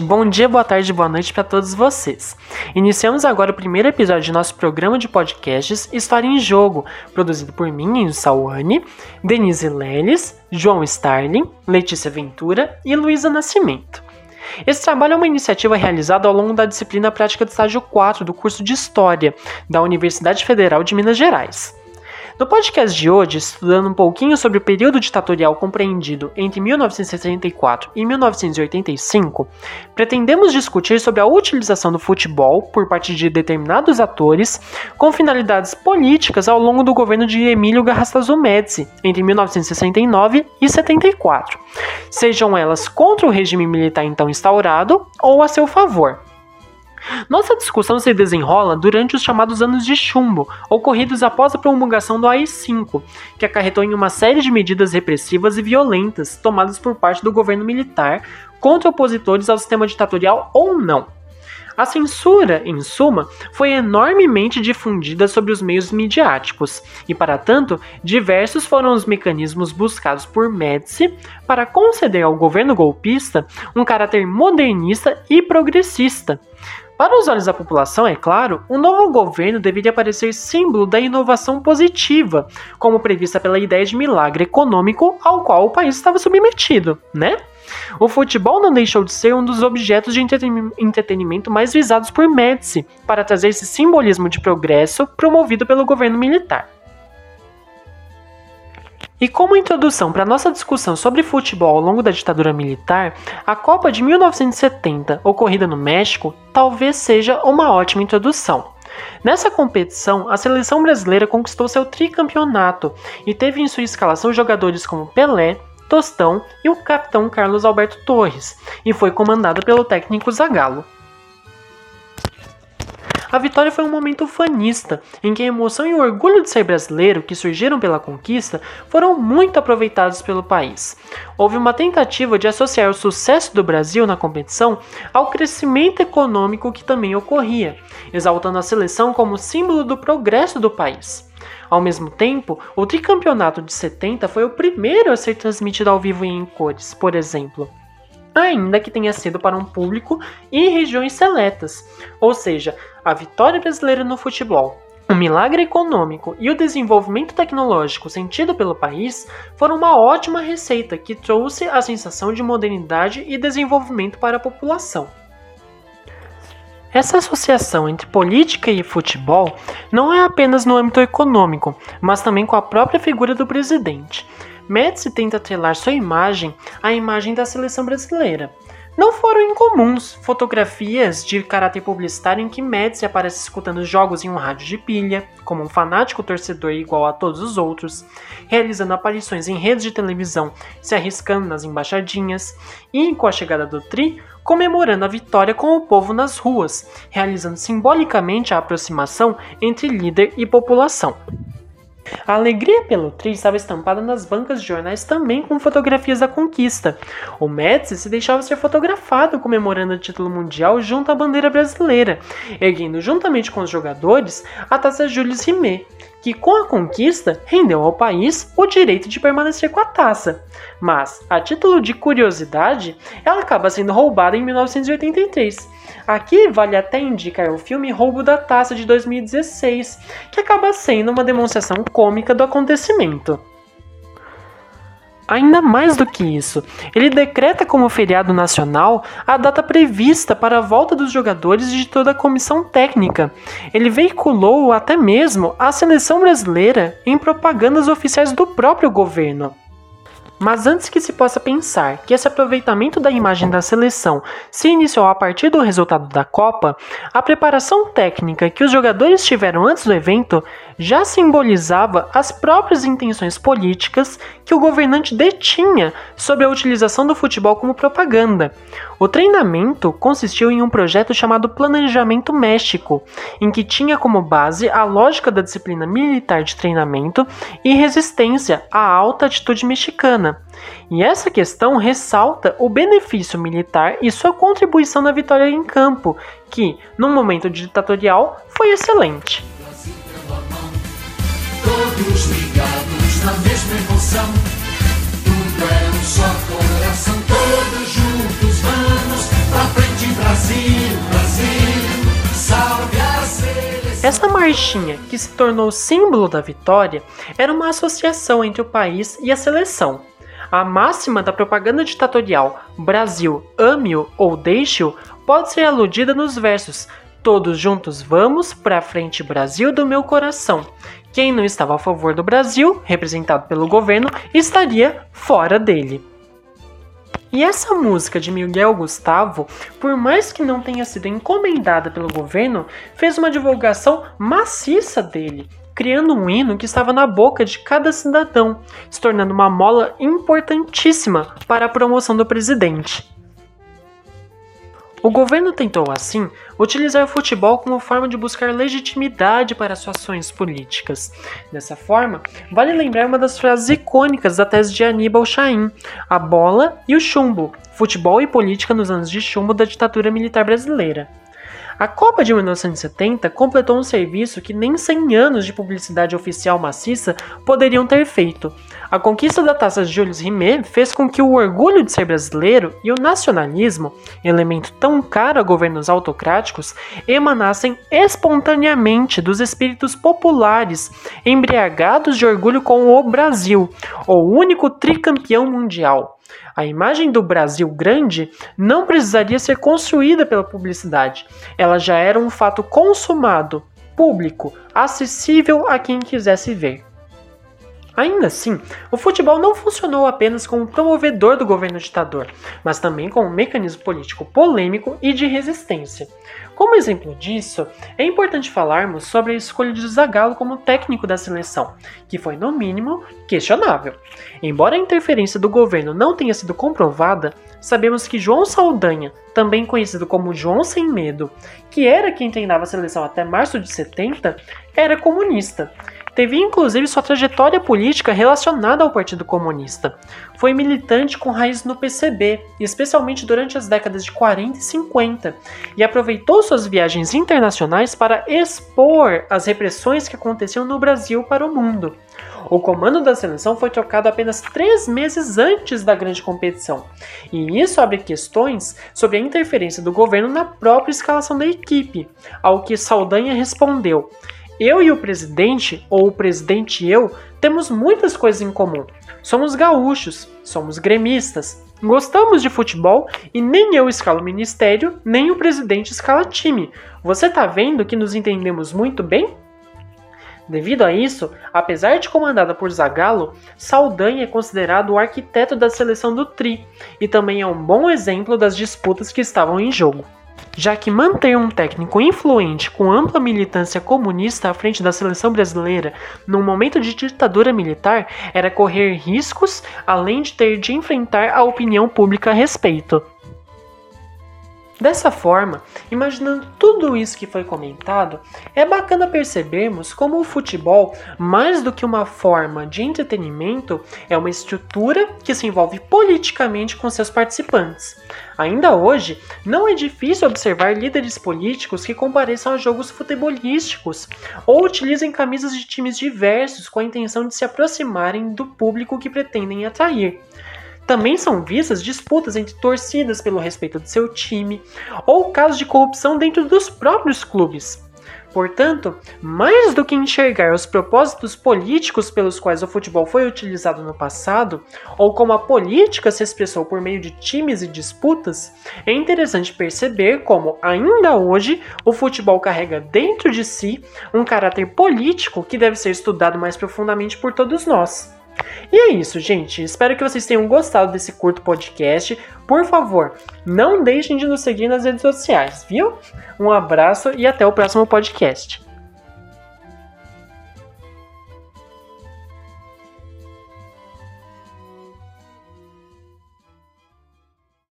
Bom dia, boa tarde, boa noite para todos vocês. Iniciamos agora o primeiro episódio de nosso programa de podcasts História em Jogo, produzido por mim, Enzo Sawane, Denise Leles, João Starling, Letícia Ventura e Luísa Nascimento. Esse trabalho é uma iniciativa realizada ao longo da disciplina prática do estágio 4 do curso de História da Universidade Federal de Minas Gerais. No podcast de hoje, estudando um pouquinho sobre o período ditatorial compreendido entre 1964 e 1985, pretendemos discutir sobre a utilização do futebol por parte de determinados atores com finalidades políticas ao longo do governo de Emílio Garrastazu Médici entre 1969 e 74, sejam elas contra o regime militar então instaurado ou a seu favor. Nossa discussão se desenrola durante os chamados anos de chumbo, ocorridos após a promulgação do AI-5, que acarretou em uma série de medidas repressivas e violentas tomadas por parte do governo militar contra opositores ao sistema ditatorial ou não. A censura, em suma, foi enormemente difundida sobre os meios midiáticos, e para tanto, diversos foram os mecanismos buscados por Médici para conceder ao governo golpista um caráter modernista e progressista, para os olhos da população, é claro, o novo governo deveria parecer símbolo da inovação positiva, como prevista pela ideia de milagre econômico ao qual o país estava submetido, né? O futebol não deixou de ser um dos objetos de entretenimento mais visados por Médici para trazer esse simbolismo de progresso promovido pelo governo militar. E como introdução para nossa discussão sobre futebol ao longo da ditadura militar, a Copa de 1970, ocorrida no México, talvez seja uma ótima introdução. Nessa competição, a seleção brasileira conquistou seu tricampeonato e teve em sua escalação jogadores como Pelé, Tostão e o capitão Carlos Alberto Torres, e foi comandada pelo técnico Zagallo. A vitória foi um momento fanista, em que a emoção e o orgulho de ser brasileiro que surgiram pela conquista foram muito aproveitados pelo país. Houve uma tentativa de associar o sucesso do Brasil na competição ao crescimento econômico que também ocorria, exaltando a seleção como símbolo do progresso do país. Ao mesmo tempo, o tricampeonato de 70 foi o primeiro a ser transmitido ao vivo em cores, por exemplo ainda que tenha sido para um público e regiões seletas, ou seja, a vitória brasileira no futebol, o milagre econômico e o desenvolvimento tecnológico sentido pelo país foram uma ótima receita que trouxe a sensação de modernidade e desenvolvimento para a população. Essa associação entre política e futebol não é apenas no âmbito econômico, mas também com a própria figura do presidente. Médici tenta atrelar sua imagem à imagem da seleção brasileira, não foram incomuns fotografias de caráter publicitário em que Médici aparece escutando jogos em um rádio de pilha, como um fanático torcedor igual a todos os outros, realizando aparições em redes de televisão, se arriscando nas embaixadinhas, e, com a chegada do Tri, comemorando a vitória com o povo nas ruas, realizando simbolicamente a aproximação entre líder e população. A alegria pelo tri estava estampada nas bancas de jornais também com fotografias da conquista. O Médici se deixava ser fotografado comemorando o título mundial junto à bandeira brasileira, erguendo juntamente com os jogadores a taça Jules Rimet, que com a conquista rendeu ao país o direito de permanecer com a taça. Mas, a título de curiosidade, ela acaba sendo roubada em 1983. Aqui vale até indicar o filme Roubo da Taça de 2016, que acaba sendo uma demonstração cômica do acontecimento. Ainda mais do que isso, ele decreta como feriado nacional a data prevista para a volta dos jogadores e de toda a comissão técnica. Ele veiculou até mesmo a seleção brasileira em propagandas oficiais do próprio governo. Mas antes que se possa pensar que esse aproveitamento da imagem da seleção se iniciou a partir do resultado da Copa, a preparação técnica que os jogadores tiveram antes do evento já simbolizava as próprias intenções políticas que o governante detinha sobre a utilização do futebol como propaganda. O treinamento consistiu em um projeto chamado Planejamento México, em que tinha como base a lógica da disciplina militar de treinamento e resistência à alta atitude mexicana. E essa questão ressalta o benefício militar e sua contribuição na vitória em campo, que, num momento ditatorial, foi excelente. Essa marchinha, que se tornou símbolo da vitória, era uma associação entre o país e a seleção, a máxima da propaganda ditatorial Brasil, ame-o ou deixe-o pode ser aludida nos versos Todos juntos vamos, pra frente Brasil do meu coração. Quem não estava a favor do Brasil, representado pelo governo, estaria fora dele. E essa música de Miguel Gustavo, por mais que não tenha sido encomendada pelo governo, fez uma divulgação maciça dele, criando um hino que estava na boca de cada cidadão, se tornando uma mola importantíssima para a promoção do presidente. O governo tentou, assim, utilizar o futebol como forma de buscar legitimidade para suas ações políticas. Dessa forma, vale lembrar uma das frases icônicas da tese de Aníbal Chaim: a bola e o chumbo, futebol e política nos anos de chumbo da ditadura militar brasileira. A Copa de 1970 completou um serviço que nem 100 anos de publicidade oficial maciça poderiam ter feito. A conquista da taça Jules Rimet fez com que o orgulho de ser brasileiro e o nacionalismo, elemento tão caro a governos autocráticos, emanassem espontaneamente dos espíritos populares, embriagados de orgulho com o Brasil, o único tricampeão mundial. A imagem do Brasil grande não precisaria ser construída pela publicidade. Ela já era um fato consumado, público, acessível a quem quisesse ver. Ainda assim, o futebol não funcionou apenas como promovedor do governo ditador, mas também como um mecanismo político polêmico e de resistência. Como exemplo disso, é importante falarmos sobre a escolha de Zagallo como técnico da seleção, que foi no mínimo questionável. Embora a interferência do governo não tenha sido comprovada, sabemos que João Saldanha, também conhecido como João Sem Medo, que era quem treinava a seleção até março de 70, era comunista Teve inclusive sua trajetória política relacionada ao Partido Comunista. Foi militante com raiz no PCB, especialmente durante as décadas de 40 e 50, e aproveitou suas viagens internacionais para expor as repressões que aconteciam no Brasil para o mundo. O comando da seleção foi trocado apenas três meses antes da grande competição, e isso abre questões sobre a interferência do governo na própria escalação da equipe, ao que Saldanha respondeu. Eu e o presidente, ou o presidente e eu, temos muitas coisas em comum. Somos gaúchos, somos gremistas, gostamos de futebol e nem eu escalo ministério, nem o presidente escala time. Você tá vendo que nos entendemos muito bem? Devido a isso, apesar de comandada por Zagallo, Saldanha é considerado o arquiteto da seleção do Tri e também é um bom exemplo das disputas que estavam em jogo já que manter um técnico influente com ampla militância comunista à frente da seleção brasileira num momento de ditadura militar era correr riscos, além de ter de enfrentar a opinião pública a respeito. Dessa forma, imaginando tudo isso que foi comentado, é bacana percebermos como o futebol, mais do que uma forma de entretenimento, é uma estrutura que se envolve politicamente com seus participantes. Ainda hoje, não é difícil observar líderes políticos que compareçam a jogos futebolísticos ou utilizem camisas de times diversos com a intenção de se aproximarem do público que pretendem atrair. Também são vistas disputas entre torcidas pelo respeito de seu time ou casos de corrupção dentro dos próprios clubes. Portanto, mais do que enxergar os propósitos políticos pelos quais o futebol foi utilizado no passado, ou como a política se expressou por meio de times e disputas, é interessante perceber como, ainda hoje, o futebol carrega dentro de si um caráter político que deve ser estudado mais profundamente por todos nós. E é isso, gente. Espero que vocês tenham gostado desse curto podcast. Por favor, não deixem de nos seguir nas redes sociais, viu? Um abraço e até o próximo podcast.